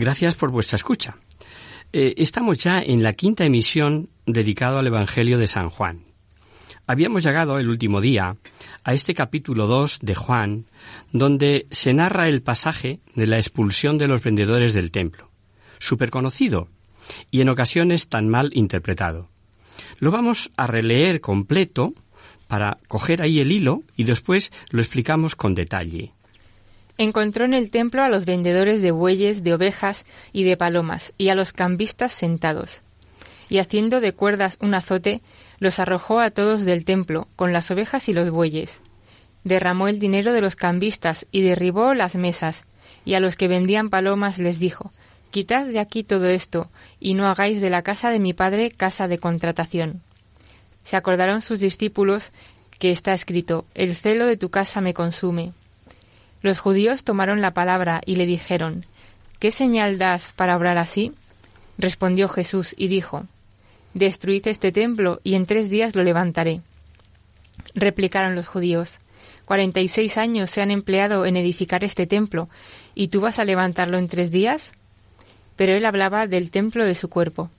Gracias por vuestra escucha. Eh, estamos ya en la quinta emisión dedicado al Evangelio de San Juan. Habíamos llegado el último día a este capítulo 2 de Juan, donde se narra el pasaje de la expulsión de los vendedores del templo, súper conocido y en ocasiones tan mal interpretado. Lo vamos a releer completo para coger ahí el hilo y después lo explicamos con detalle. Encontró en el templo a los vendedores de bueyes, de ovejas y de palomas, y a los cambistas sentados. Y haciendo de cuerdas un azote, los arrojó a todos del templo, con las ovejas y los bueyes. Derramó el dinero de los cambistas y derribó las mesas, y a los que vendían palomas les dijo, Quitad de aquí todo esto, y no hagáis de la casa de mi padre casa de contratación. Se acordaron sus discípulos que está escrito, El celo de tu casa me consume. Los judíos tomaron la palabra y le dijeron, ¿Qué señal das para obrar así? Respondió Jesús y dijo, Destruid este templo y en tres días lo levantaré. Replicaron los judíos, Cuarenta y seis años se han empleado en edificar este templo, ¿y tú vas a levantarlo en tres días? Pero él hablaba del templo de su cuerpo.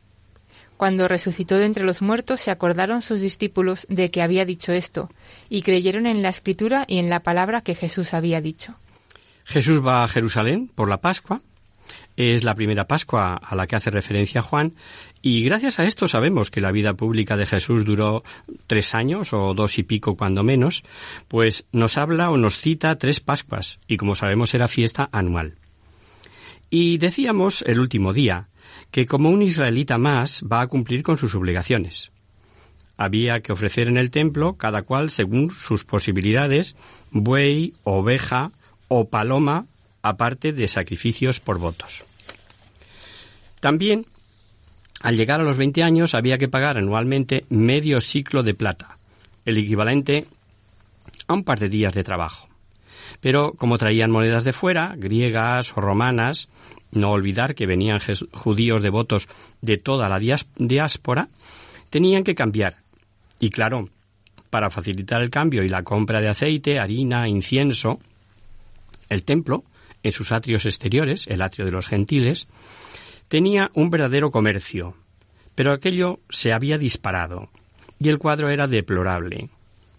Cuando resucitó de entre los muertos, se acordaron sus discípulos de que había dicho esto, y creyeron en la escritura y en la palabra que Jesús había dicho. Jesús va a Jerusalén por la Pascua. Es la primera Pascua a la que hace referencia Juan y gracias a esto sabemos que la vida pública de Jesús duró tres años o dos y pico cuando menos, pues nos habla o nos cita tres Pascuas y como sabemos era fiesta anual. Y decíamos el último día que como un israelita más va a cumplir con sus obligaciones. Había que ofrecer en el templo, cada cual según sus posibilidades, buey, oveja o paloma, aparte de sacrificios por votos. También, al llegar a los 20 años, había que pagar anualmente medio ciclo de plata, el equivalente a un par de días de trabajo. Pero como traían monedas de fuera, griegas o romanas, no olvidar que venían judíos devotos de toda la diáspora, tenían que cambiar. Y claro, para facilitar el cambio y la compra de aceite, harina, incienso, el templo, en sus atrios exteriores, el atrio de los gentiles, tenía un verdadero comercio, pero aquello se había disparado, y el cuadro era deplorable.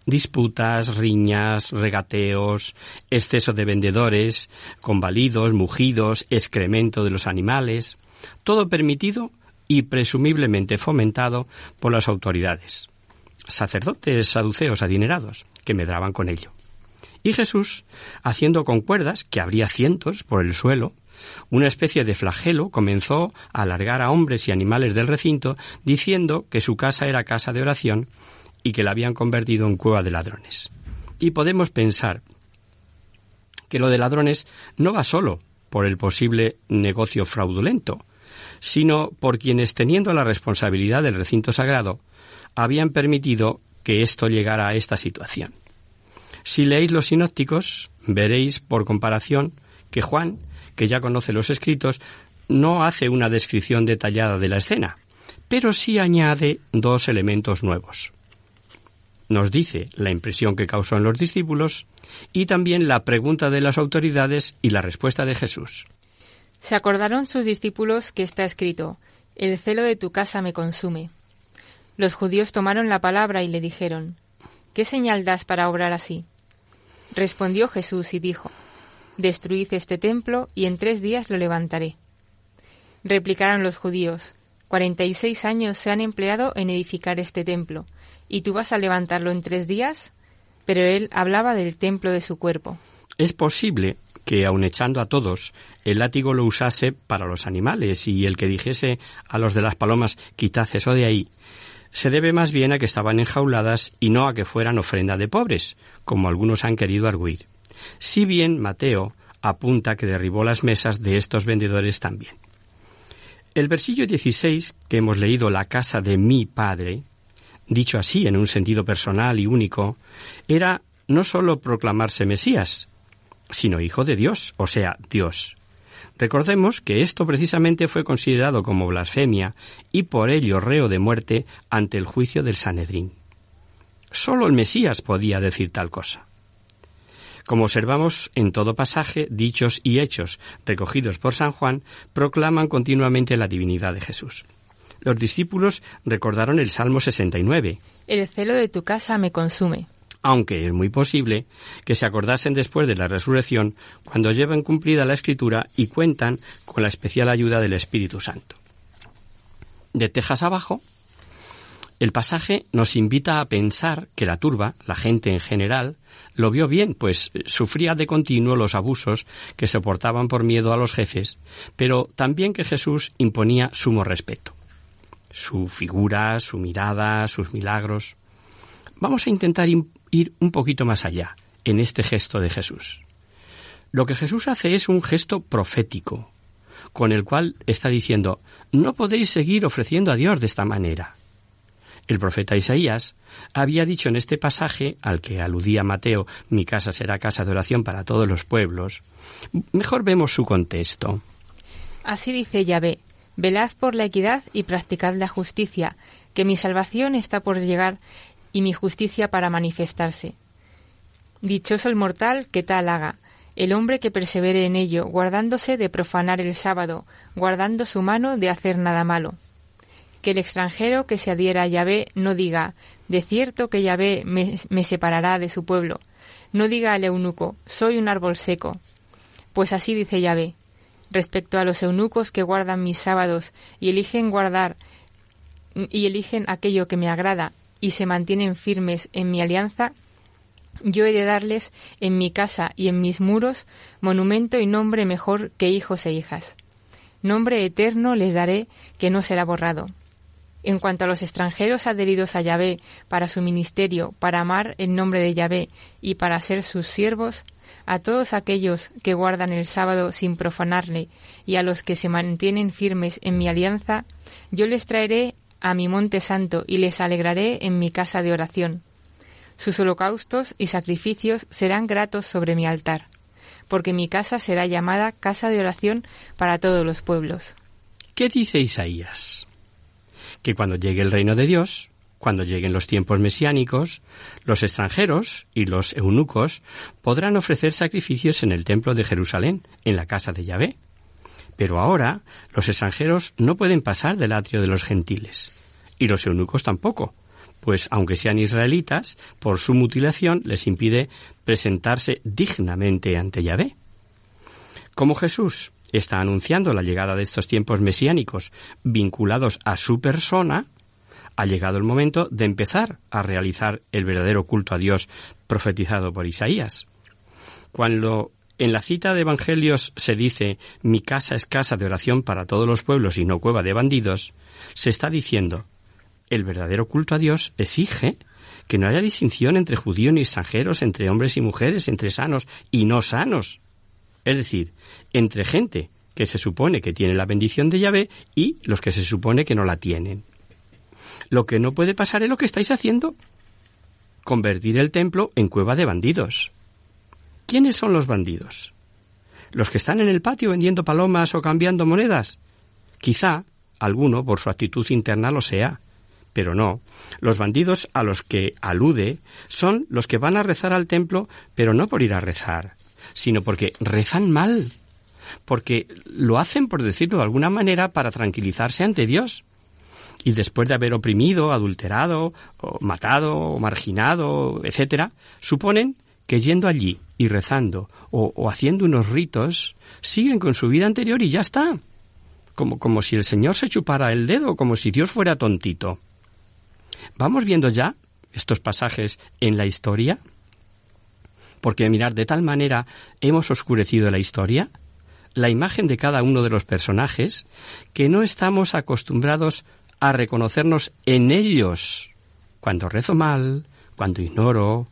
Disputas, riñas, regateos, exceso de vendedores, convalidos, mugidos, excremento de los animales, todo permitido y presumiblemente fomentado por las autoridades. Sacerdotes saduceos adinerados que medraban con ello. Y Jesús, haciendo con cuerdas, que habría cientos por el suelo, una especie de flagelo comenzó a alargar a hombres y animales del recinto, diciendo que su casa era casa de oración y que la habían convertido en cueva de ladrones. Y podemos pensar que lo de ladrones no va solo por el posible negocio fraudulento, sino por quienes, teniendo la responsabilidad del recinto sagrado, habían permitido que esto llegara a esta situación. Si leéis los sinópticos, veréis por comparación que Juan, que ya conoce los escritos, no hace una descripción detallada de la escena, pero sí añade dos elementos nuevos. Nos dice la impresión que causó en los discípulos y también la pregunta de las autoridades y la respuesta de Jesús. Se acordaron sus discípulos que está escrito, El celo de tu casa me consume. Los judíos tomaron la palabra y le dijeron, ¿Qué señal das para obrar así? Respondió Jesús y dijo, Destruid este templo y en tres días lo levantaré. Replicaron los judíos, Cuarenta y seis años se han empleado en edificar este templo, ¿y tú vas a levantarlo en tres días? Pero él hablaba del templo de su cuerpo. Es posible que, aun echando a todos, el látigo lo usase para los animales y el que dijese a los de las palomas, quitad eso de ahí, se debe más bien a que estaban enjauladas y no a que fueran ofrenda de pobres, como algunos han querido arguir. Si bien Mateo apunta que derribó las mesas de estos vendedores también. El versillo 16, que hemos leído, la casa de mi padre, dicho así en un sentido personal y único, era no sólo proclamarse Mesías, sino hijo de Dios, o sea, Dios. Recordemos que esto precisamente fue considerado como blasfemia y por ello reo de muerte ante el juicio del Sanedrín. Sólo el Mesías podía decir tal cosa. Como observamos en todo pasaje, dichos y hechos recogidos por San Juan proclaman continuamente la divinidad de Jesús. Los discípulos recordaron el Salmo 69. El celo de tu casa me consume. Aunque es muy posible que se acordasen después de la resurrección cuando llevan cumplida la escritura y cuentan con la especial ayuda del Espíritu Santo. De Tejas abajo, el pasaje nos invita a pensar que la turba, la gente en general, lo vio bien, pues sufría de continuo los abusos que soportaban por miedo a los jefes, pero también que Jesús imponía sumo respeto. Su figura, su mirada, sus milagros. Vamos a intentar ir un poquito más allá en este gesto de Jesús. Lo que Jesús hace es un gesto profético, con el cual está diciendo, no podéis seguir ofreciendo a Dios de esta manera. El profeta Isaías había dicho en este pasaje, al que aludía Mateo, mi casa será casa de oración para todos los pueblos. Mejor vemos su contexto. Así dice Yahvé, velad por la equidad y practicad la justicia, que mi salvación está por llegar y mi justicia para manifestarse. Dichoso el mortal que tal haga, el hombre que persevere en ello, guardándose de profanar el sábado, guardando su mano de hacer nada malo que el extranjero que se adhiera a Yahvé no diga, de cierto que Yahvé me, me separará de su pueblo. No diga al eunuco, soy un árbol seco. Pues así dice Yahvé. Respecto a los eunucos que guardan mis sábados y eligen guardar y eligen aquello que me agrada y se mantienen firmes en mi alianza, yo he de darles en mi casa y en mis muros monumento y nombre mejor que hijos e hijas. Nombre eterno les daré que no será borrado. En cuanto a los extranjeros adheridos a Yahvé para su ministerio, para amar el nombre de Yahvé y para ser sus siervos, a todos aquellos que guardan el sábado sin profanarle y a los que se mantienen firmes en mi alianza, yo les traeré a mi monte santo y les alegraré en mi casa de oración. Sus holocaustos y sacrificios serán gratos sobre mi altar, porque mi casa será llamada casa de oración para todos los pueblos. ¿Qué dice Isaías? Que cuando llegue el reino de Dios, cuando lleguen los tiempos mesiánicos, los extranjeros y los eunucos podrán ofrecer sacrificios en el templo de Jerusalén, en la casa de Yahvé. Pero ahora los extranjeros no pueden pasar del atrio de los gentiles, y los eunucos tampoco, pues aunque sean israelitas, por su mutilación les impide presentarse dignamente ante Yahvé. Como Jesús está anunciando la llegada de estos tiempos mesiánicos vinculados a su persona, ha llegado el momento de empezar a realizar el verdadero culto a Dios profetizado por Isaías. Cuando en la cita de Evangelios se dice mi casa es casa de oración para todos los pueblos y no cueva de bandidos, se está diciendo el verdadero culto a Dios exige que no haya distinción entre judíos ni extranjeros, entre hombres y mujeres, entre sanos y no sanos. Es decir, entre gente que se supone que tiene la bendición de Yahvé y los que se supone que no la tienen. Lo que no puede pasar es lo que estáis haciendo. Convertir el templo en cueva de bandidos. ¿Quiénes son los bandidos? ¿Los que están en el patio vendiendo palomas o cambiando monedas? Quizá alguno por su actitud interna lo sea, pero no. Los bandidos a los que alude son los que van a rezar al templo, pero no por ir a rezar, sino porque rezan mal, porque lo hacen, por decirlo de alguna manera, para tranquilizarse ante Dios. Y después de haber oprimido, adulterado, matado, o marginado, etcétera, suponen que yendo allí y rezando o, o haciendo unos ritos, siguen con su vida anterior y ya está. Como, como si el Señor se chupara el dedo, como si Dios fuera tontito. ¿Vamos viendo ya estos pasajes en la historia? Porque mirar, de tal manera hemos oscurecido la historia, la imagen de cada uno de los personajes, que no estamos acostumbrados a reconocernos en ellos. Cuando rezo mal, cuando ignoro,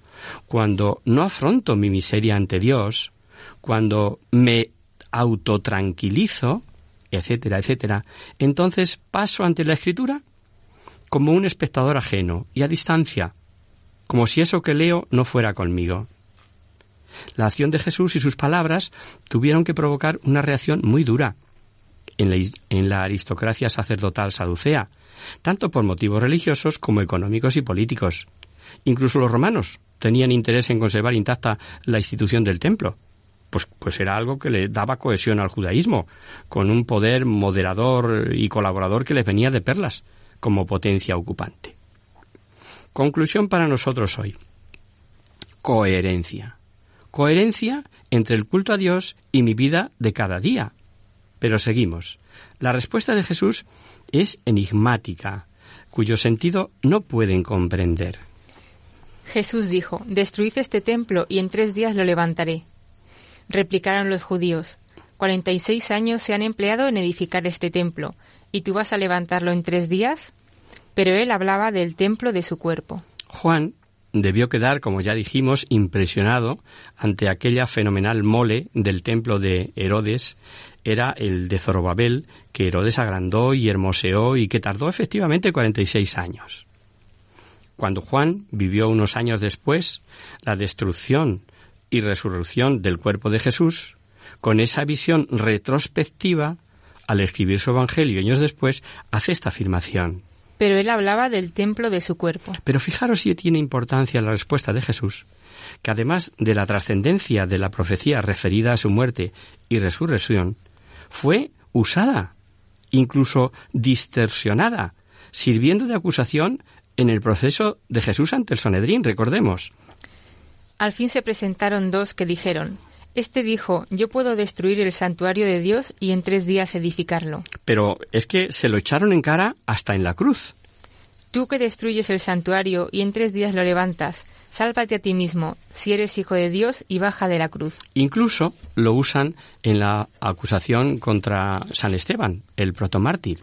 cuando no afronto mi miseria ante Dios, cuando me autotranquilizo, etcétera, etcétera, entonces paso ante la escritura como un espectador ajeno y a distancia, como si eso que leo no fuera conmigo. La acción de Jesús y sus palabras tuvieron que provocar una reacción muy dura en la, en la aristocracia sacerdotal saducea, tanto por motivos religiosos como económicos y políticos. Incluso los romanos tenían interés en conservar intacta la institución del templo, pues, pues era algo que le daba cohesión al judaísmo, con un poder moderador y colaborador que les venía de perlas, como potencia ocupante. Conclusión para nosotros hoy. Coherencia. Coherencia entre el culto a Dios y mi vida de cada día. Pero seguimos. La respuesta de Jesús es enigmática, cuyo sentido no pueden comprender. Jesús dijo, Destruid este templo y en tres días lo levantaré. Replicaron los judíos, Cuarenta y seis años se han empleado en edificar este templo, ¿y tú vas a levantarlo en tres días? Pero él hablaba del templo de su cuerpo. Juan debió quedar, como ya dijimos, impresionado ante aquella fenomenal mole del templo de Herodes, era el de Zorobabel, que Herodes agrandó y hermoseó y que tardó efectivamente 46 años. Cuando Juan vivió unos años después la destrucción y resurrección del cuerpo de Jesús, con esa visión retrospectiva, al escribir su Evangelio años después, hace esta afirmación. Pero él hablaba del templo de su cuerpo. Pero fijaros si tiene importancia la respuesta de Jesús, que además de la trascendencia de la profecía referida a su muerte y resurrección, fue usada, incluso distorsionada, sirviendo de acusación en el proceso de Jesús ante el Sanedrín, recordemos. Al fin se presentaron dos que dijeron, este dijo, yo puedo destruir el santuario de Dios y en tres días edificarlo. Pero es que se lo echaron en cara hasta en la cruz. Tú que destruyes el santuario y en tres días lo levantas, sálvate a ti mismo, si eres hijo de Dios, y baja de la cruz. Incluso lo usan en la acusación contra San Esteban, el protomártir.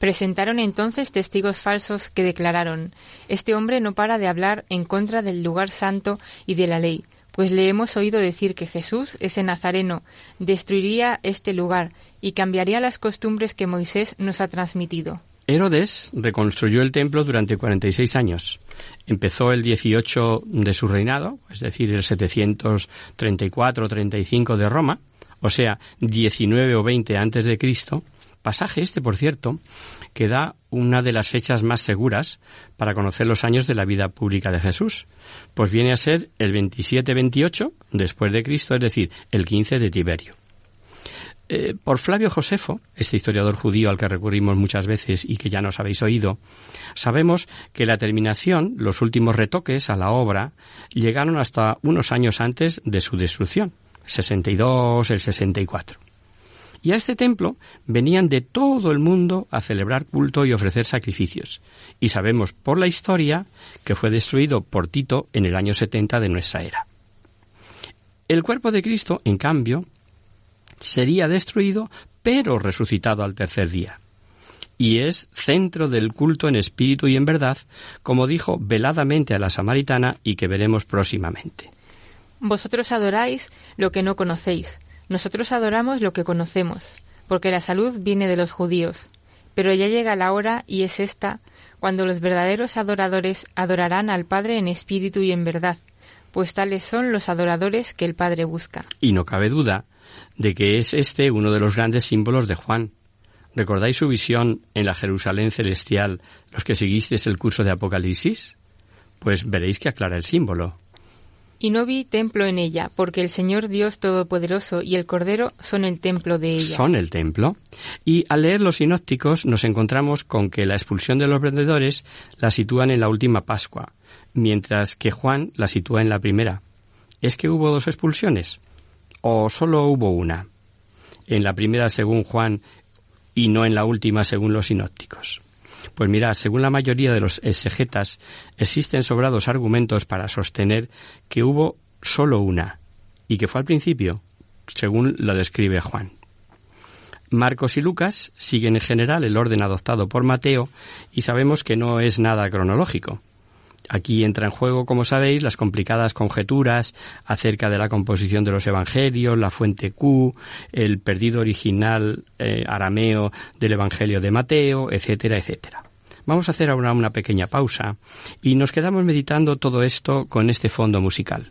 Presentaron entonces testigos falsos que declararon, Este hombre no para de hablar en contra del lugar santo y de la ley pues le hemos oído decir que Jesús, ese Nazareno, destruiría este lugar y cambiaría las costumbres que Moisés nos ha transmitido. Herodes reconstruyó el templo durante 46 años. Empezó el 18 de su reinado, es decir, el 734-35 de Roma, o sea, 19 o 20 antes de Cristo, pasaje este, por cierto, que da una de las fechas más seguras para conocer los años de la vida pública de Jesús, pues viene a ser el 27-28 después de Cristo, es decir, el 15 de Tiberio. Eh, por Flavio Josefo, este historiador judío al que recurrimos muchas veces y que ya nos habéis oído, sabemos que la terminación, los últimos retoques a la obra, llegaron hasta unos años antes de su destrucción, 62, el 64. Y a este templo venían de todo el mundo a celebrar culto y ofrecer sacrificios. Y sabemos por la historia que fue destruido por Tito en el año 70 de nuestra era. El cuerpo de Cristo, en cambio, sería destruido, pero resucitado al tercer día. Y es centro del culto en espíritu y en verdad, como dijo veladamente a la samaritana y que veremos próximamente. Vosotros adoráis lo que no conocéis nosotros adoramos lo que conocemos, porque la salud viene de los judíos. Pero ya llega la hora, y es esta, cuando los verdaderos adoradores adorarán al Padre en espíritu y en verdad, pues tales son los adoradores que el Padre busca. Y no cabe duda de que es este uno de los grandes símbolos de Juan. ¿Recordáis su visión en la Jerusalén celestial los que seguisteis el curso de Apocalipsis? Pues veréis que aclara el símbolo. Y no vi templo en ella, porque el Señor Dios Todopoderoso y el Cordero son el templo de ella. Son el templo. Y al leer los sinópticos nos encontramos con que la expulsión de los vendedores la sitúan en la última Pascua, mientras que Juan la sitúa en la primera. ¿Es que hubo dos expulsiones? ¿O solo hubo una? En la primera, según Juan, y no en la última, según los sinópticos. Pues mira, según la mayoría de los exegetas, existen sobrados argumentos para sostener que hubo solo una, y que fue al principio, según lo describe Juan. Marcos y Lucas siguen en general el orden adoptado por Mateo y sabemos que no es nada cronológico. Aquí entra en juego, como sabéis, las complicadas conjeturas acerca de la composición de los evangelios, la fuente Q, el perdido original eh, arameo del Evangelio de Mateo, etcétera, etcétera. Vamos a hacer ahora una pequeña pausa y nos quedamos meditando todo esto con este fondo musical.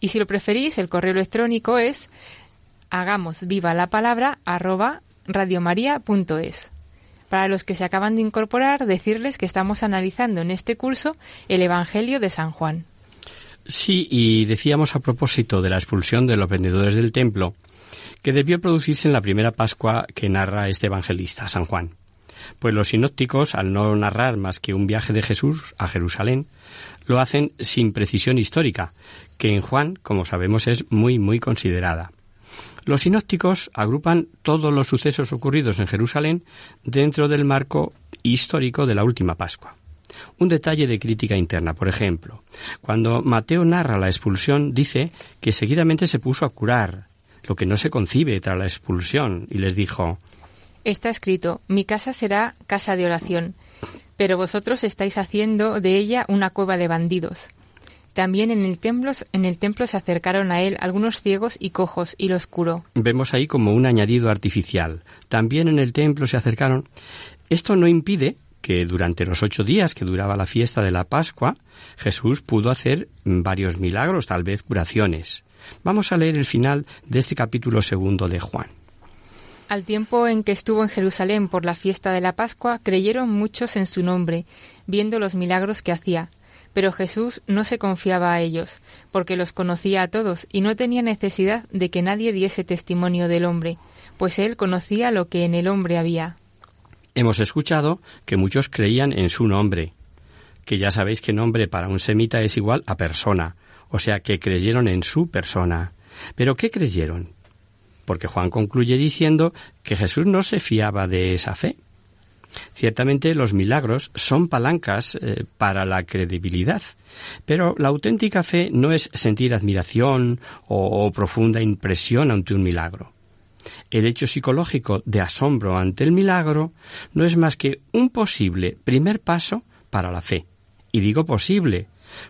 Y si lo preferís, el correo electrónico es hagamos viva la palabra arroba radiomaria.es. Para los que se acaban de incorporar, decirles que estamos analizando en este curso el Evangelio de San Juan. Sí, y decíamos a propósito de la expulsión de los vendedores del templo, que debió producirse en la primera Pascua que narra este evangelista, San Juan. Pues los sinópticos, al no narrar más que un viaje de Jesús a Jerusalén, lo hacen sin precisión histórica, que en Juan, como sabemos, es muy, muy considerada. Los sinópticos agrupan todos los sucesos ocurridos en Jerusalén dentro del marco histórico de la última Pascua. Un detalle de crítica interna, por ejemplo, cuando Mateo narra la expulsión, dice que seguidamente se puso a curar, lo que no se concibe tras la expulsión, y les dijo Está escrito, mi casa será casa de oración, pero vosotros estáis haciendo de ella una cueva de bandidos. También en el, templo, en el templo se acercaron a él algunos ciegos y cojos y los curó. Vemos ahí como un añadido artificial. También en el templo se acercaron. Esto no impide que durante los ocho días que duraba la fiesta de la Pascua, Jesús pudo hacer varios milagros, tal vez curaciones. Vamos a leer el final de este capítulo segundo de Juan. Al tiempo en que estuvo en Jerusalén por la fiesta de la Pascua, creyeron muchos en su nombre, viendo los milagros que hacía. Pero Jesús no se confiaba a ellos, porque los conocía a todos y no tenía necesidad de que nadie diese testimonio del hombre, pues él conocía lo que en el hombre había. Hemos escuchado que muchos creían en su nombre, que ya sabéis que nombre para un semita es igual a persona, o sea que creyeron en su persona. ¿Pero qué creyeron? Porque Juan concluye diciendo que Jesús no se fiaba de esa fe. Ciertamente los milagros son palancas eh, para la credibilidad, pero la auténtica fe no es sentir admiración o profunda impresión ante un milagro. El hecho psicológico de asombro ante el milagro no es más que un posible primer paso para la fe. Y digo posible,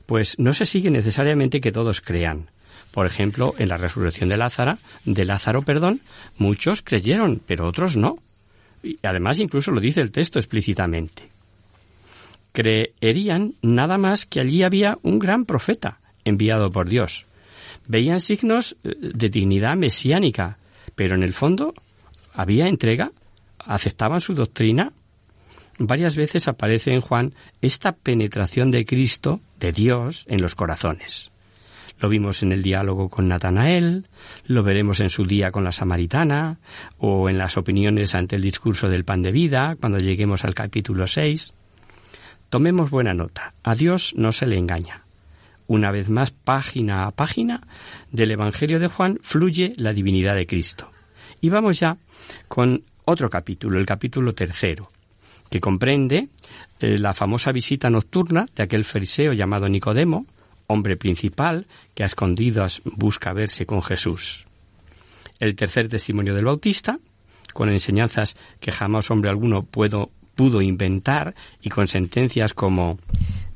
pues no se sigue necesariamente que todos crean. Por ejemplo, en la resurrección de Lázaro, de Lázaro, perdón, muchos creyeron, pero otros no. Y además incluso lo dice el texto explícitamente. Creerían nada más que allí había un gran profeta enviado por Dios. Veían signos eh, de dignidad mesiánica, pero en el fondo había entrega, aceptaban su doctrina. Varias veces aparece en Juan esta penetración de Cristo, de Dios, en los corazones. Lo vimos en el diálogo con Natanael, lo veremos en su día con la samaritana, o en las opiniones ante el discurso del pan de vida, cuando lleguemos al capítulo 6. Tomemos buena nota, a Dios no se le engaña. Una vez más, página a página del Evangelio de Juan fluye la divinidad de Cristo. Y vamos ya con otro capítulo, el capítulo tercero, que comprende eh, la famosa visita nocturna de aquel fariseo llamado Nicodemo, hombre principal que a escondidas busca verse con Jesús. El tercer testimonio del Bautista, con enseñanzas que jamás hombre alguno puedo, pudo inventar y con sentencias como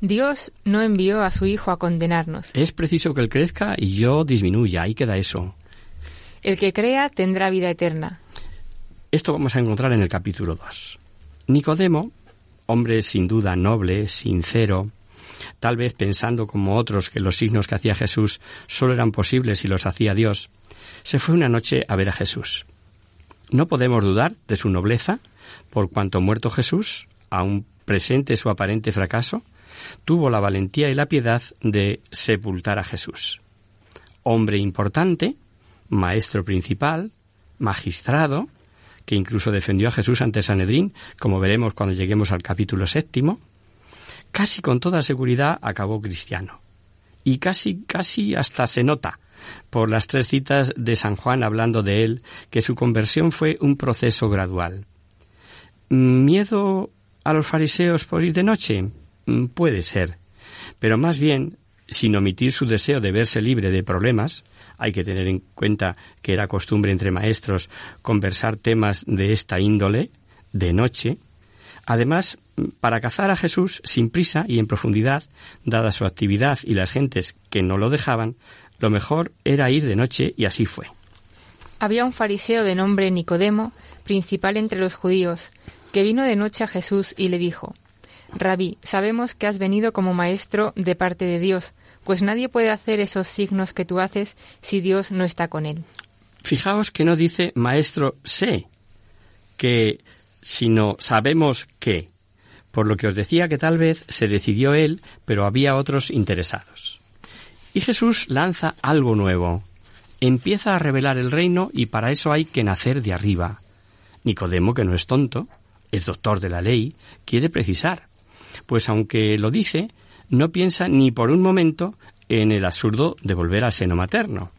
Dios no envió a su Hijo a condenarnos. Es preciso que Él crezca y yo disminuya, ahí queda eso. El que crea tendrá vida eterna. Esto vamos a encontrar en el capítulo 2. Nicodemo, hombre sin duda noble, sincero, tal vez pensando como otros que los signos que hacía Jesús solo eran posibles si los hacía Dios, se fue una noche a ver a Jesús. No podemos dudar de su nobleza, por cuanto muerto Jesús, aun presente su aparente fracaso, tuvo la valentía y la piedad de sepultar a Jesús. Hombre importante, maestro principal, magistrado, que incluso defendió a Jesús ante Sanedrín, como veremos cuando lleguemos al capítulo séptimo, casi con toda seguridad acabó cristiano. Y casi, casi hasta se nota por las tres citas de San Juan hablando de él que su conversión fue un proceso gradual. ¿Miedo a los fariseos por ir de noche? Mm, puede ser, pero más bien, sin omitir su deseo de verse libre de problemas, Hay que tener en cuenta que era costumbre entre maestros conversar temas de esta índole de noche. Además, para cazar a Jesús sin prisa y en profundidad, dada su actividad y las gentes que no lo dejaban, lo mejor era ir de noche y así fue. Había un fariseo de nombre Nicodemo, principal entre los judíos, que vino de noche a Jesús y le dijo, Rabí, sabemos que has venido como maestro de parte de Dios, pues nadie puede hacer esos signos que tú haces si Dios no está con él. Fijaos que no dice maestro sé, que sino sabemos que, por lo que os decía que tal vez se decidió él, pero había otros interesados. Y Jesús lanza algo nuevo. Empieza a revelar el reino y para eso hay que nacer de arriba. Nicodemo, que no es tonto, es doctor de la ley, quiere precisar. Pues aunque lo dice, no piensa ni por un momento en el absurdo de volver al seno materno.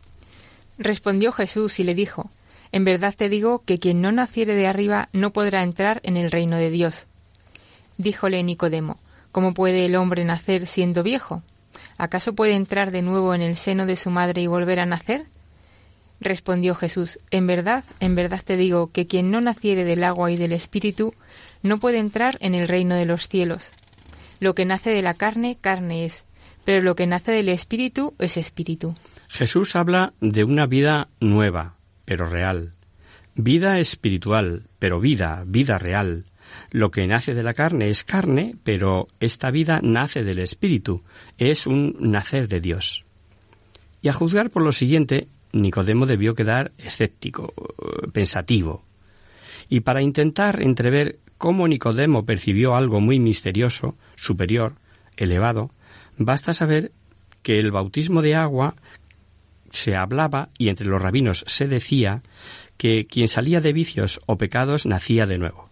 Respondió Jesús y le dijo, En verdad te digo que quien no naciere de arriba no podrá entrar en el reino de Dios. Díjole Nicodemo, ¿cómo puede el hombre nacer siendo viejo? ¿Acaso puede entrar de nuevo en el seno de su madre y volver a nacer? Respondió Jesús, En verdad, en verdad te digo que quien no naciere del agua y del Espíritu no puede entrar en el reino de los cielos. Lo que nace de la carne, carne es, pero lo que nace del Espíritu es Espíritu. Jesús habla de una vida nueva, pero real. Vida espiritual, pero vida, vida real. Lo que nace de la carne es carne, pero esta vida nace del Espíritu, es un nacer de Dios. Y a juzgar por lo siguiente, Nicodemo debió quedar escéptico, pensativo. Y para intentar entrever cómo Nicodemo percibió algo muy misterioso, superior, elevado, basta saber que el bautismo de agua se hablaba y entre los rabinos se decía que quien salía de vicios o pecados nacía de nuevo.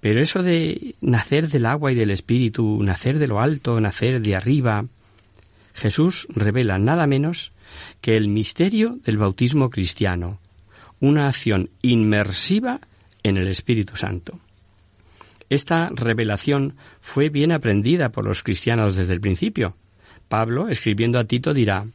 Pero eso de nacer del agua y del espíritu, nacer de lo alto, nacer de arriba, Jesús revela nada menos que el misterio del bautismo cristiano, una acción inmersiva en el Espíritu Santo. Esta revelación fue bien aprendida por los cristianos desde el principio. Pablo, escribiendo a Tito, dirá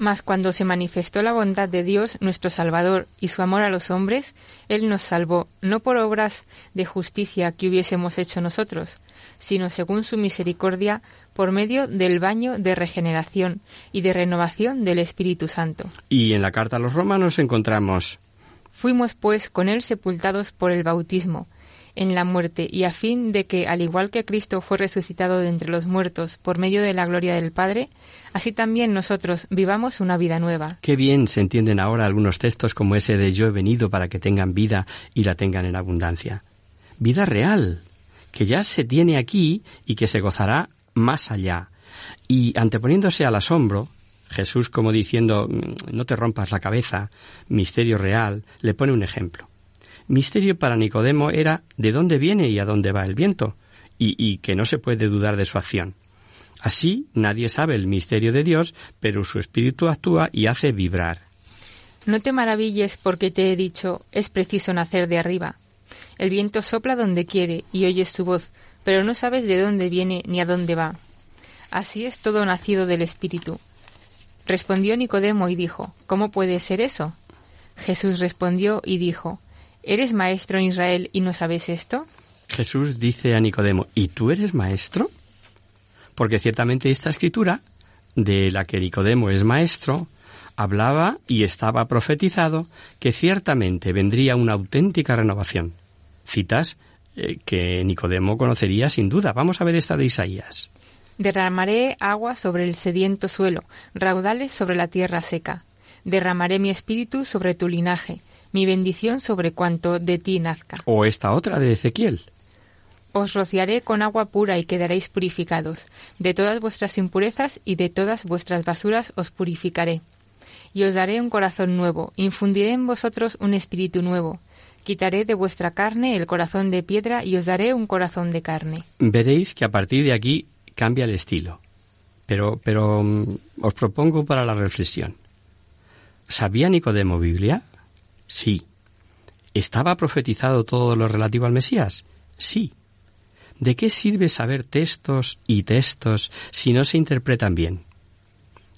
Mas cuando se manifestó la bondad de Dios, nuestro Salvador, y su amor a los hombres, Él nos salvó, no por obras de justicia que hubiésemos hecho nosotros, sino según su misericordia, por medio del baño de regeneración y de renovación del Espíritu Santo. Y en la carta a los romanos encontramos Fuimos pues con Él sepultados por el bautismo, en la muerte, y a fin de que, al igual que Cristo fue resucitado de entre los muertos por medio de la gloria del Padre, así también nosotros vivamos una vida nueva. Qué bien se entienden ahora algunos textos como ese de yo he venido para que tengan vida y la tengan en abundancia. Vida real, que ya se tiene aquí y que se gozará más allá. Y anteponiéndose al asombro, Jesús como diciendo mm, no te rompas la cabeza, misterio real, le pone un ejemplo. Misterio para Nicodemo era de dónde viene y a dónde va el viento, y, que no se puede dudar de su acción. Así nadie sabe el misterio de Dios, pero su espíritu actúa y hace vibrar. No te maravilles porque te he dicho, es preciso nacer de arriba. El viento sopla donde quiere y oyes su voz, pero no sabes de dónde viene ni a dónde va. Así es todo nacido del Espíritu. Respondió Nicodemo y dijo, ¿Cómo puede ser eso? Jesús respondió y dijo, ¿Eres maestro en Israel y no sabes esto? Jesús dice a Nicodemo, ¿y tú eres maestro? Porque ciertamente esta escritura, de la que Nicodemo es maestro, hablaba y estaba profetizado que ciertamente vendría una auténtica renovación. Citas eh, que Nicodemo conocería sin duda. Vamos a ver esta de Isaías. Derramaré agua sobre el sediento suelo, raudales sobre la tierra seca. Derramaré mi espíritu sobre tu linaje, mi bendición sobre cuanto de ti nazca. O esta otra de Ezequiel. Os rociaré con agua pura y quedaréis purificados. De todas vuestras impurezas y de todas vuestras basuras os purificaré. Y os daré un corazón nuevo, infundiré en vosotros un espíritu nuevo. Quitaré de vuestra carne el corazón de piedra y os daré un corazón de carne. Veréis que a partir de aquí cambia el estilo. Pero, pero mm, os propongo para la reflexión. ¿Sabía Nicodemo Biblia? Sí. ¿Estaba profetizado todo lo relativo al Mesías? Sí. ¿De qué sirve saber textos y textos si no se interpretan bien?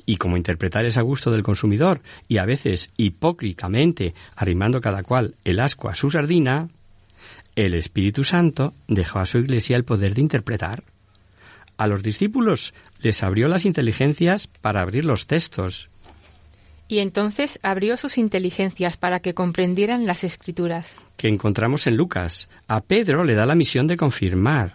Y como interpretar es a gusto del consumidor y a veces hipócricamente arrimando cada cual el asco a su sardina, el Espíritu Santo dejó a su iglesia el poder de interpretar. A los discípulos les abrió las inteligencias para abrir los textos. Y entonces abrió sus inteligencias para que comprendieran las escrituras. Que encontramos en Lucas. A Pedro le da la misión de confirmar.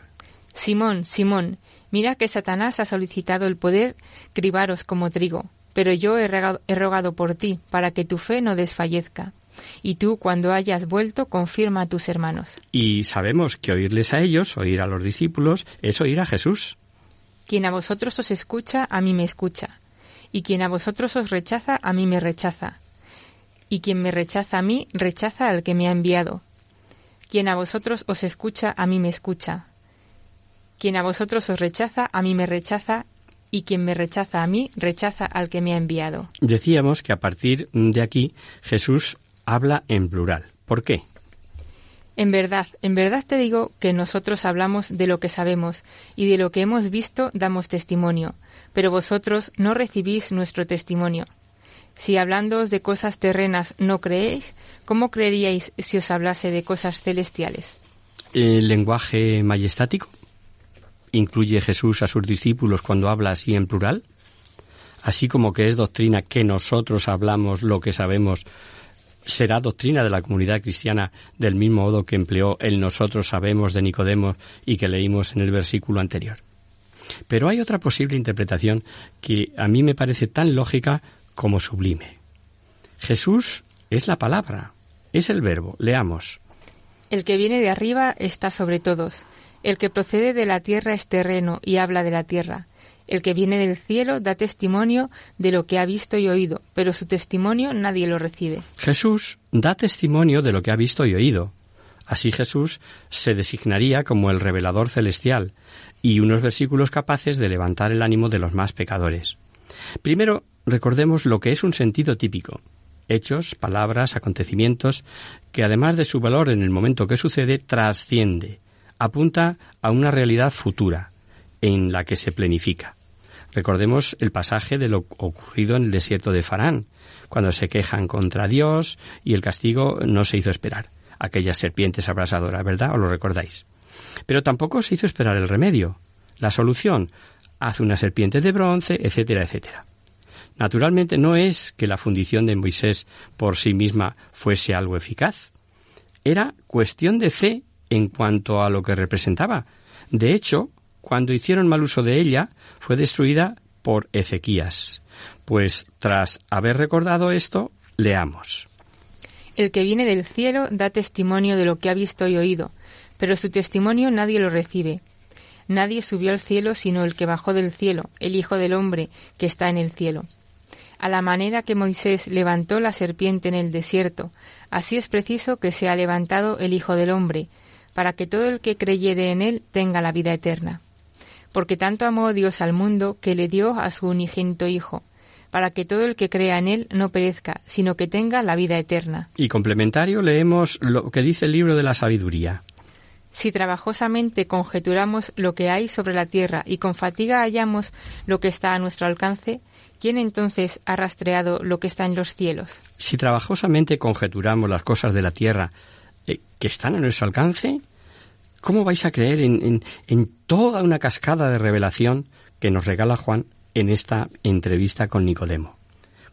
Simón, Simón, mira que Satanás ha solicitado el poder cribaros como trigo, pero yo he rogado, he rogado por ti, para que tu fe no desfallezca. Y tú, cuando hayas vuelto, confirma a tus hermanos. Y sabemos que oírles a ellos, oír a los discípulos, es oír a Jesús. Quien a vosotros os escucha, a mí me escucha. Y quien a vosotros os rechaza, a mí me rechaza. Y quien me rechaza a mí, rechaza al que me ha enviado. Quien a vosotros os escucha, a mí me escucha. Quien a vosotros os rechaza, a mí me rechaza. Y quien me rechaza a mí, rechaza al que me ha enviado. Decíamos que a partir de aquí Jesús habla en plural. ¿Por qué? En verdad, en verdad te digo que nosotros hablamos de lo que sabemos y de lo que hemos visto damos testimonio, pero vosotros no recibís nuestro testimonio. Si hablándoos de cosas terrenas no creéis, ¿cómo creeríais si os hablase de cosas celestiales? ¿El lenguaje majestático? ¿Incluye Jesús a sus discípulos cuando habla así en plural? Así como que es doctrina que nosotros hablamos lo que sabemos, será doctrina de la comunidad cristiana del mismo modo que empleó el nosotros sabemos de Nicodemo y que leímos en el versículo anterior. Pero hay otra posible interpretación que a mí me parece tan lógica como sublime. Jesús es la palabra, es el verbo. Leamos. El que viene de arriba está sobre todos. El que procede de la tierra es terreno y habla de la tierra. El que viene del cielo da testimonio de lo que ha visto y oído, pero su testimonio nadie lo recibe. Jesús da testimonio de lo que ha visto y oído. Así Jesús se designaría como el revelador celestial y unos versículos capaces de levantar el ánimo de los más pecadores. Primero, recordemos lo que es un sentido típico. Hechos, palabras, acontecimientos, que además de su valor en el momento que sucede, trasciende, apunta a una realidad futura, en la que se plenifica. Recordemos el pasaje de lo ocurrido en el desierto de Farán, cuando se quejan contra Dios y el castigo no se hizo esperar. Aquellas serpientes abrasadoras, ¿verdad? ¿O lo recordáis? Pero tampoco se hizo esperar el remedio. La solución, hace una serpiente de bronce, etcétera, etcétera. Naturalmente no es que la fundición de Moisés por sí misma fuese algo eficaz. Era cuestión de fe en cuanto a lo que representaba. De hecho, cuando hicieron mal uso de ella, fue destruida por Ezequías. Pues tras haber recordado esto, leamos. El que viene del cielo da testimonio de lo que ha visto y oído, pero su testimonio nadie lo recibe. Nadie subió al cielo sino el que bajó del cielo, el Hijo del Hombre que está en el cielo. A la manera que Moisés levantó la serpiente en el desierto, así es preciso que sea levantado el Hijo del Hombre, para que todo el que creyere en él tenga la vida eterna porque tanto amó Dios al mundo que le dio a su unigénito Hijo, para que todo el que crea en Él no perezca, sino que tenga la vida eterna. Y complementario leemos lo que dice el libro de la sabiduría. Si trabajosamente conjeturamos lo que hay sobre la tierra y con fatiga hallamos lo que está a nuestro alcance, ¿quién entonces ha rastreado lo que está en los cielos? Si trabajosamente conjeturamos las cosas de la tierra eh, que están a nuestro alcance, ¿Cómo vais a creer en, en, toda una cascada de revelación que nos regala Juan en esta entrevista con Nicodemo?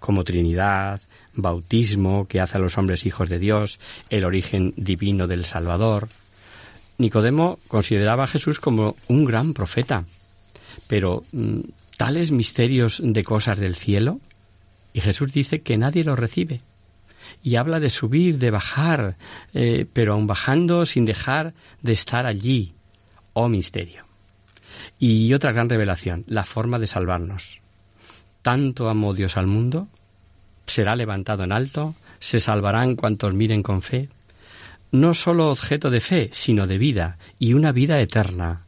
Como Trinidad, bautismo que hace a los hombres hijos de Dios, el origen divino del Salvador. Nicodemo consideraba a Jesús como un gran profeta, pero mm, tales misterios de cosas del cielo, y Jesús dice que nadie los recibe y habla de subir, de bajar, eh, pero aun bajando sin dejar de estar allí. Oh misterio. Y otra gran revelación, la forma de salvarnos. Tanto amó Dios al mundo, será levantado en alto, se salvarán cuantos miren con fe. No solo objeto de fe, sino de vida, y una vida eterna.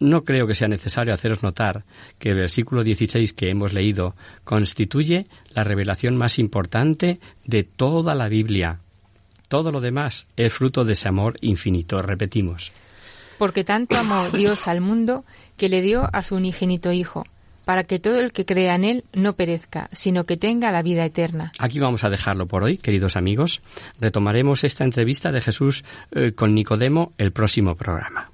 No creo que sea necesario haceros notar que el versículo 16 que hemos leído constituye la revelación más importante de toda la Biblia. Todo lo demás es fruto de ese amor infinito, repetimos. Porque tanto amó Dios al mundo que le dio a su unigénito Hijo, para que todo el que crea en Él no perezca, sino que tenga la vida eterna. Aquí vamos a dejarlo por hoy, queridos amigos. Retomaremos esta entrevista de Jesús eh, con Nicodemo el próximo programa.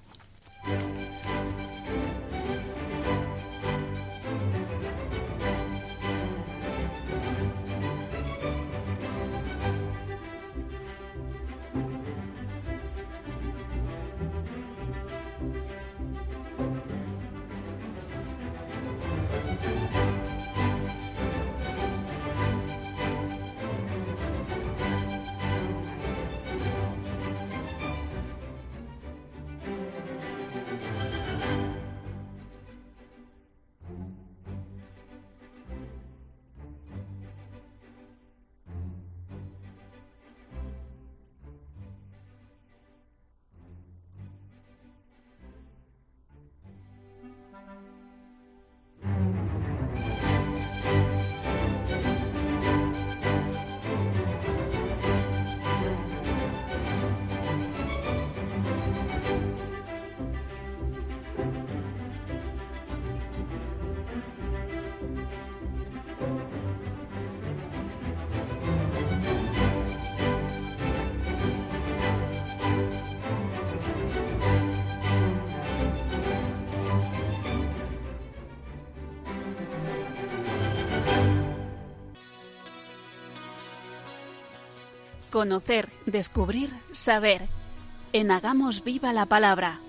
Conocer, descubrir, saber. En Hagamos Viva la Palabra.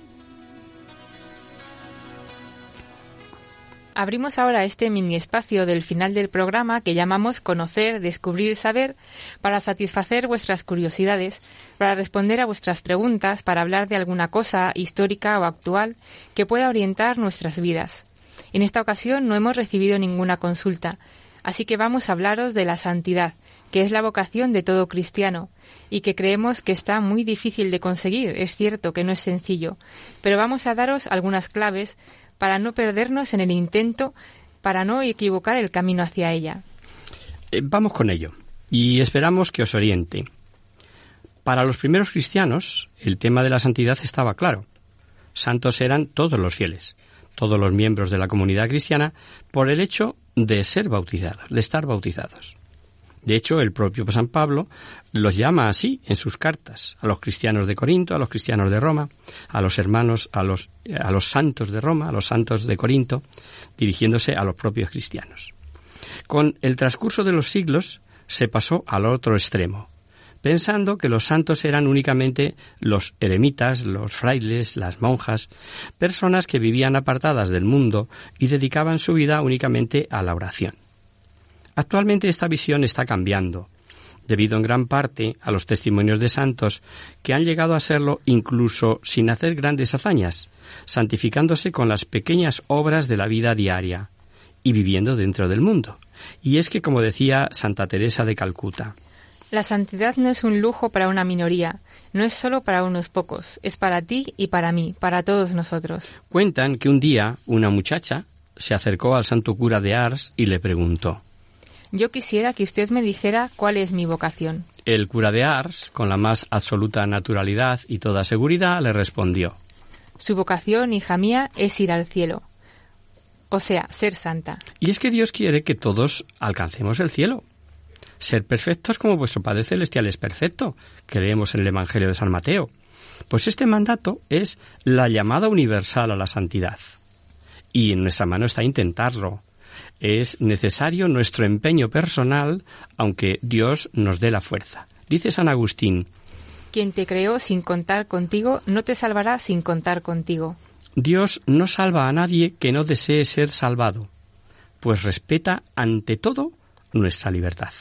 Abrimos ahora este mini espacio del final del programa que llamamos Conocer, Descubrir, Saber para satisfacer vuestras curiosidades, para responder a vuestras preguntas, para hablar de alguna cosa histórica o actual que pueda orientar nuestras vidas. En esta ocasión no hemos recibido ninguna consulta, así que vamos a hablaros de la santidad, que es la vocación de todo cristiano y que creemos que está muy difícil de conseguir. Es cierto que no es sencillo, pero vamos a daros algunas claves para no perdernos en el intento, para no equivocar el camino hacia ella. Eh, vamos con ello y esperamos que os oriente. Para los primeros cristianos, el tema de la santidad estaba claro. Santos eran todos los fieles, todos los miembros de la comunidad cristiana, por el hecho de ser bautizados, de estar bautizados. De hecho, el propio San Pablo los llama así en sus cartas a los cristianos de Corinto, a los cristianos de Roma, a los hermanos, a los, a los santos de Roma, a los santos de Corinto, dirigiéndose a los propios cristianos. Con el transcurso de los siglos se pasó al otro extremo, pensando que los santos eran únicamente los eremitas, los frailes, las monjas, personas que vivían apartadas del mundo y dedicaban su vida únicamente a la oración. Actualmente esta visión está cambiando, debido en gran parte a los testimonios de santos que han llegado a serlo incluso sin hacer grandes hazañas, santificándose con las pequeñas obras de la vida diaria y viviendo dentro del mundo. Y es que, como decía Santa Teresa de Calcuta, la santidad no es un lujo para una minoría, no es solo para unos pocos, es para ti y para mí, para todos nosotros. Cuentan que un día una muchacha se acercó al santo cura de Ars y le preguntó yo quisiera que usted me dijera cuál es mi vocación. El cura de Ars, con la más absoluta naturalidad y toda seguridad, le respondió. Su vocación, hija mía, es ir al cielo. O sea, ser santa. Y es que Dios quiere que todos alcancemos el cielo. Ser perfectos como vuestro Padre Celestial es perfecto, que leemos en el Evangelio de San Mateo. Pues este mandato es la llamada universal a la santidad. Y en nuestra mano está intentarlo, es necesario nuestro empeño personal, aunque Dios nos dé la fuerza. Dice San Agustín, Quien te creó sin contar contigo, no te salvará sin contar contigo. Dios no salva a nadie que no desee ser salvado, pues respeta ante todo nuestra libertad.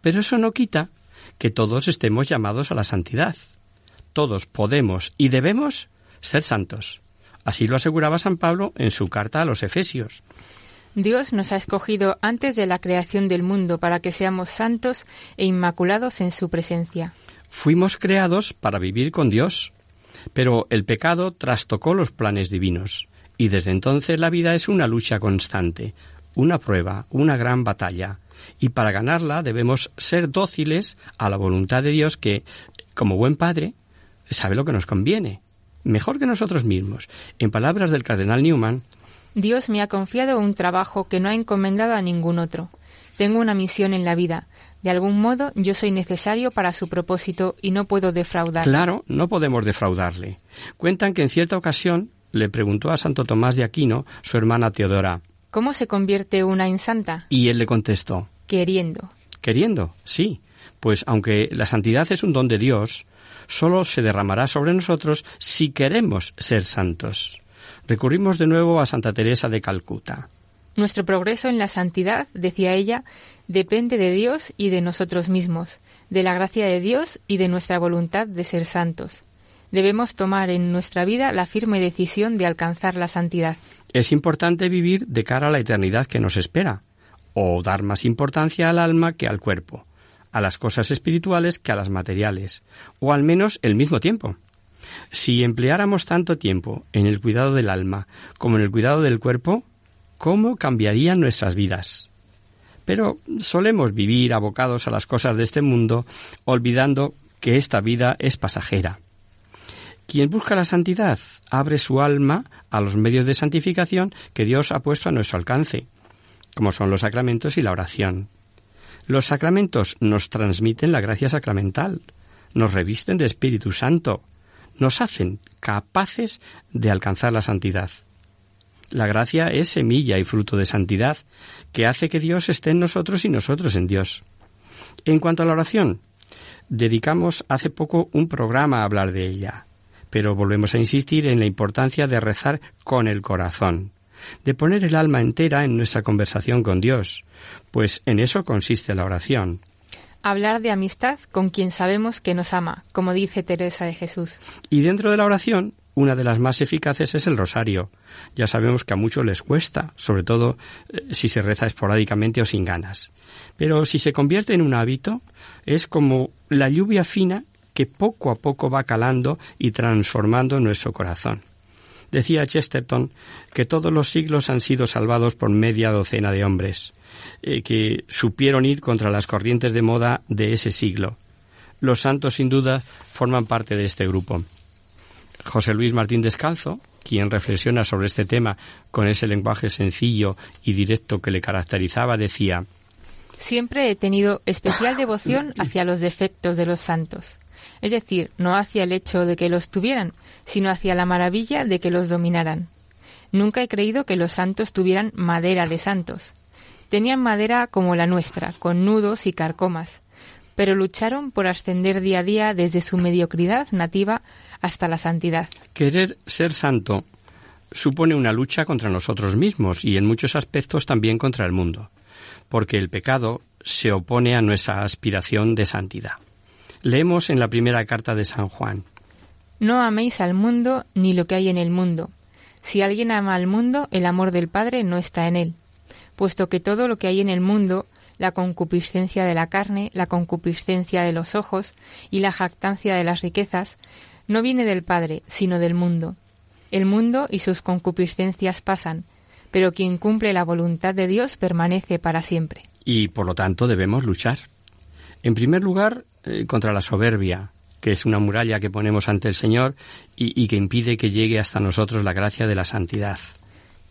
Pero eso no quita que todos estemos llamados a la santidad. Todos podemos y debemos ser santos. Así lo aseguraba San Pablo en su carta a los Efesios. Dios nos ha escogido antes de la creación del mundo para que seamos santos e inmaculados en su presencia. Fuimos creados para vivir con Dios, pero el pecado trastocó los planes divinos, y desde entonces la vida es una lucha constante, una prueba, una gran batalla, y para ganarla debemos ser dóciles a la voluntad de Dios que, como buen padre, sabe lo que nos conviene, mejor que nosotros mismos. En palabras del cardenal Newman, Dios me ha confiado un trabajo que no ha encomendado a ningún otro. Tengo una misión en la vida. De algún modo yo soy necesario para su propósito y no puedo defraudar. Claro, no podemos defraudarle. Cuentan que en cierta ocasión le preguntó a Santo Tomás de Aquino su hermana Teodora. ¿Cómo se convierte una en santa? Y él le contestó. Queriendo. Queriendo, sí. Pues aunque la santidad es un don de Dios, solo se derramará sobre nosotros si queremos ser santos. Recurrimos de nuevo a Santa Teresa de Calcuta. Nuestro progreso en la santidad, decía ella, depende de Dios y de nosotros mismos, de la gracia de Dios y de nuestra voluntad de ser santos. Debemos tomar en nuestra vida la firme decisión de alcanzar la santidad. Es importante vivir de cara a la eternidad que nos espera, o dar más importancia al alma que al cuerpo, a las cosas espirituales que a las materiales, o al menos el mismo tiempo. Si empleáramos tanto tiempo en el cuidado del alma como en el cuidado del cuerpo, ¿cómo cambiarían nuestras vidas? Pero solemos vivir abocados a las cosas de este mundo, olvidando que esta vida es pasajera. Quien busca la santidad abre su alma a los medios de santificación que Dios ha puesto a nuestro alcance, como son los sacramentos y la oración. Los sacramentos nos transmiten la gracia sacramental, nos revisten de Espíritu Santo, nos hacen capaces de alcanzar la santidad. La gracia es semilla y fruto de santidad que hace que Dios esté en nosotros y nosotros en Dios. En cuanto a la oración, dedicamos hace poco un programa a hablar de ella, pero volvemos a insistir en la importancia de rezar con el corazón, de poner el alma entera en nuestra conversación con Dios, pues en eso consiste la oración. Hablar de amistad con quien sabemos que nos ama, como dice Teresa de Jesús. Y dentro de la oración, una de las más eficaces es el rosario. Ya sabemos que a muchos les cuesta, sobre todo eh, si se reza esporádicamente o sin ganas. Pero si se convierte en un hábito, es como la lluvia fina que poco a poco va calando y transformando nuestro corazón. Decía Chesterton que todos los siglos han sido salvados por media docena de hombres, eh, que supieron ir contra las corrientes de moda de ese siglo. Los santos, sin duda, forman parte de este grupo. José Luis Martín Descalzo, quien reflexiona sobre este tema con ese lenguaje sencillo y directo que le caracterizaba, decía Siempre he tenido especial devoción hacia los defectos de los santos, es decir, no hacia el hecho de que los tuvieran, sino hacia la maravilla de que los dominaran. Nunca he creído que los santos tuvieran madera de santos. Tenían madera como la nuestra, con nudos y carcomas, pero lucharon por ascender día a día desde su mediocridad nativa hasta la santidad. Querer ser santo supone una lucha contra nosotros mismos y en muchos aspectos también contra el mundo, porque el pecado se opone a nuestra aspiración de santidad. Leemos en la primera carta de San Juan. No améis al mundo ni lo que hay en el mundo. Si alguien ama al mundo, el amor del Padre no está en él, puesto que todo lo que hay en el mundo, la concupiscencia de la carne, la concupiscencia de los ojos y la jactancia de las riquezas, no viene del Padre, sino del mundo. El mundo y sus concupiscencias pasan, pero quien cumple la voluntad de Dios permanece para siempre. Y por lo tanto debemos luchar. En primer lugar, eh, contra la soberbia, que es una muralla que ponemos ante el Señor y, y que impide que llegue hasta nosotros la gracia de la santidad.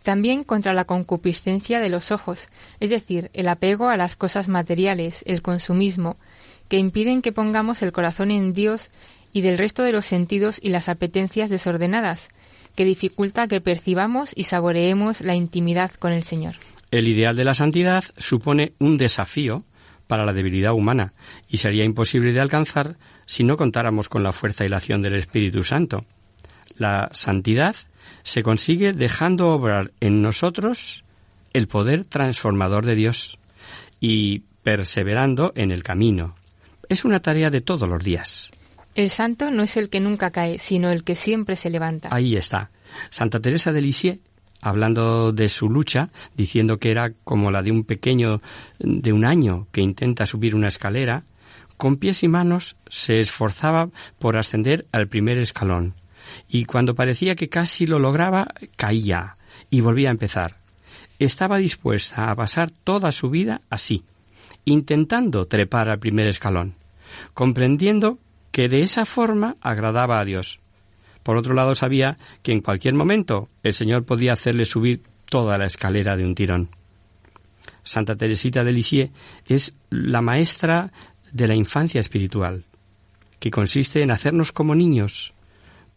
También contra la concupiscencia de los ojos, es decir, el apego a las cosas materiales, el consumismo, que impiden que pongamos el corazón en Dios y del resto de los sentidos y las apetencias desordenadas, que dificulta que percibamos y saboreemos la intimidad con el Señor. El ideal de la santidad supone un desafío para la debilidad humana y sería imposible de alcanzar si no contáramos con la fuerza y la acción del Espíritu Santo. La santidad se consigue dejando obrar en nosotros el poder transformador de Dios y perseverando en el camino. Es una tarea de todos los días. El santo no es el que nunca cae, sino el que siempre se levanta. Ahí está. Santa Teresa de Lisieux, hablando de su lucha, diciendo que era como la de un pequeño de un año que intenta subir una escalera, con pies y manos se esforzaba por ascender al primer escalón, y cuando parecía que casi lo lograba, caía y volvía a empezar. Estaba dispuesta a pasar toda su vida así, intentando trepar al primer escalón, comprendiendo que de esa forma agradaba a Dios. Por otro lado, sabía que en cualquier momento el Señor podía hacerle subir toda la escalera de un tirón. Santa Teresita de Lisieux es la maestra de la infancia espiritual, que consiste en hacernos como niños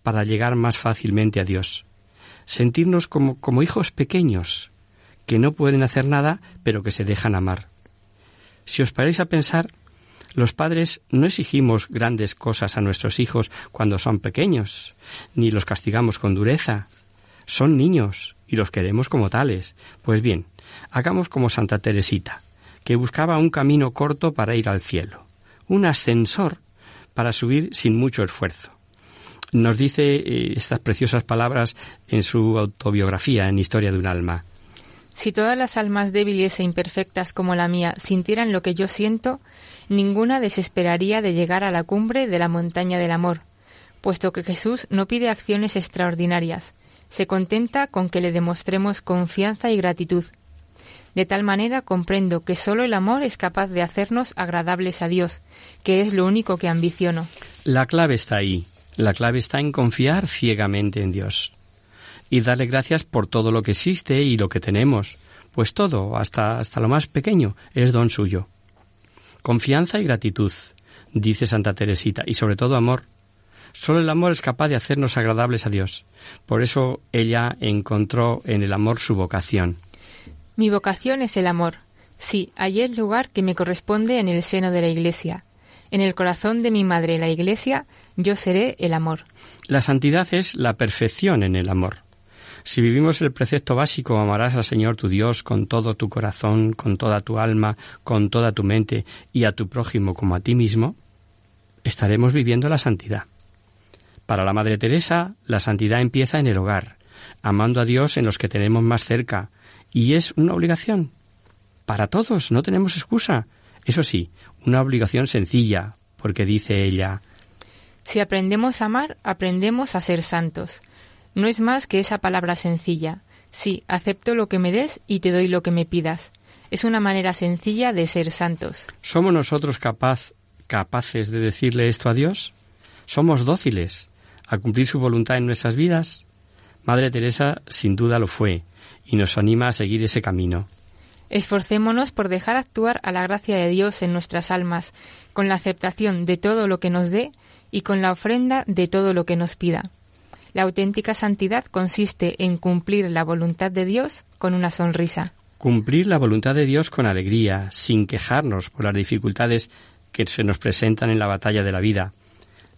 para llegar más fácilmente a Dios, sentirnos como, como hijos pequeños, que no pueden hacer nada, pero que se dejan amar. Si os paráis a pensar, los padres no exigimos grandes cosas a nuestros hijos cuando son pequeños, ni los castigamos con dureza. Son niños y los queremos como tales. Pues bien, hagamos como Santa Teresita, que buscaba un camino corto para ir al cielo, un ascensor para subir sin mucho esfuerzo. Nos dice eh, estas preciosas palabras en su autobiografía, en Historia de un alma. Si todas las almas débiles e imperfectas como la mía sintieran lo que yo siento, ninguna desesperaría de llegar a la cumbre de la montaña del amor, puesto que Jesús no pide acciones extraordinarias, se contenta con que le demostremos confianza y gratitud. De tal manera comprendo que sólo el amor es capaz de hacernos agradables a Dios, que es lo único que ambiciono. La clave está ahí. La clave está en confiar ciegamente en Dios y darle gracias por todo lo que existe y lo que tenemos, pues todo, hasta, hasta lo más pequeño, es don suyo. Confianza y gratitud, dice Santa Teresita, y sobre todo amor. Solo el amor es capaz de hacernos agradables a Dios. Por eso ella encontró en el amor su vocación. Mi vocación es el amor. Sí, hay el lugar que me corresponde en el seno de la Iglesia. En el corazón de mi madre, la Iglesia, yo seré el amor. La santidad es la perfección en el amor. Si vivimos el precepto básico, amarás al Señor tu Dios con todo tu corazón, con toda tu alma, con toda tu mente y a tu prójimo como a ti mismo, estaremos viviendo la santidad. Para la Madre Teresa, la santidad empieza en el hogar, amando a Dios en los que tenemos más cerca, y es una obligación. Para todos, no tenemos excusa. Eso sí, una obligación sencilla, porque dice ella, Si aprendemos a amar, aprendemos a ser santos. No es más que esa palabra sencilla. Sí, acepto lo que me des y te doy lo que me pidas. Es una manera sencilla de ser santos. ¿Somos nosotros capaz, capaces de decirle esto a Dios? ¿Somos dóciles a cumplir su voluntad en nuestras vidas? Madre Teresa sin duda lo fue y nos anima a seguir ese camino. Esforcémonos por dejar actuar a la gracia de Dios en nuestras almas, con la aceptación de todo lo que nos dé y con la ofrenda de todo lo que nos pida. La auténtica santidad consiste en cumplir la voluntad de Dios con una sonrisa. Cumplir la voluntad de Dios con alegría, sin quejarnos por las dificultades que se nos presentan en la batalla de la vida,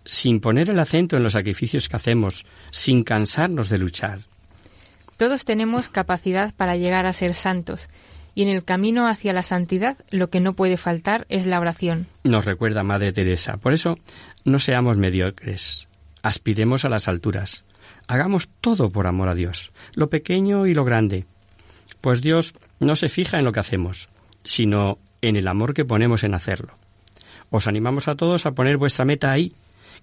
sin poner el acento en los sacrificios que hacemos, sin cansarnos de luchar. Todos tenemos capacidad para llegar a ser santos, y en el camino hacia la santidad lo que no puede faltar es la oración. Nos recuerda Madre Teresa. Por eso, no seamos mediocres aspiremos a las alturas. Hagamos todo por amor a Dios, lo pequeño y lo grande. Pues Dios no se fija en lo que hacemos, sino en el amor que ponemos en hacerlo. Os animamos a todos a poner vuestra meta ahí,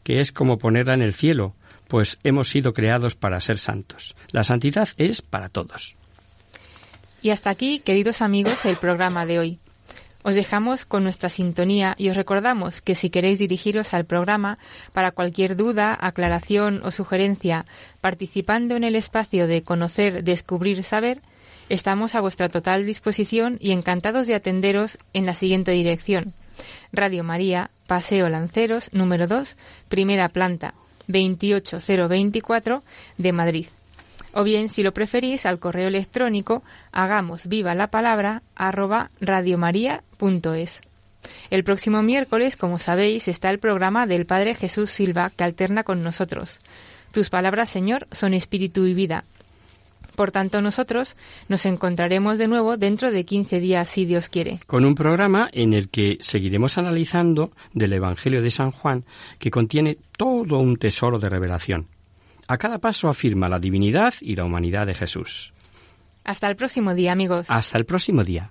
que es como ponerla en el cielo, pues hemos sido creados para ser santos. La santidad es para todos. Y hasta aquí, queridos amigos, el programa de hoy. Os dejamos con nuestra sintonía y os recordamos que si queréis dirigiros al programa para cualquier duda, aclaración o sugerencia participando en el espacio de conocer, descubrir, saber, estamos a vuestra total disposición y encantados de atenderos en la siguiente dirección. Radio María, Paseo Lanceros, número 2, primera planta, 28024 de Madrid o bien, si lo preferís, al correo electrónico hagamos viva la palabra arroba radiomaria.es. El próximo miércoles, como sabéis, está el programa del Padre Jesús Silva que alterna con nosotros. Tus palabras, Señor, son espíritu y vida. Por tanto, nosotros nos encontraremos de nuevo dentro de 15 días, si Dios quiere. Con un programa en el que seguiremos analizando del Evangelio de San Juan, que contiene todo un tesoro de revelación. A cada paso afirma la divinidad y la humanidad de Jesús. Hasta el próximo día, amigos. Hasta el próximo día.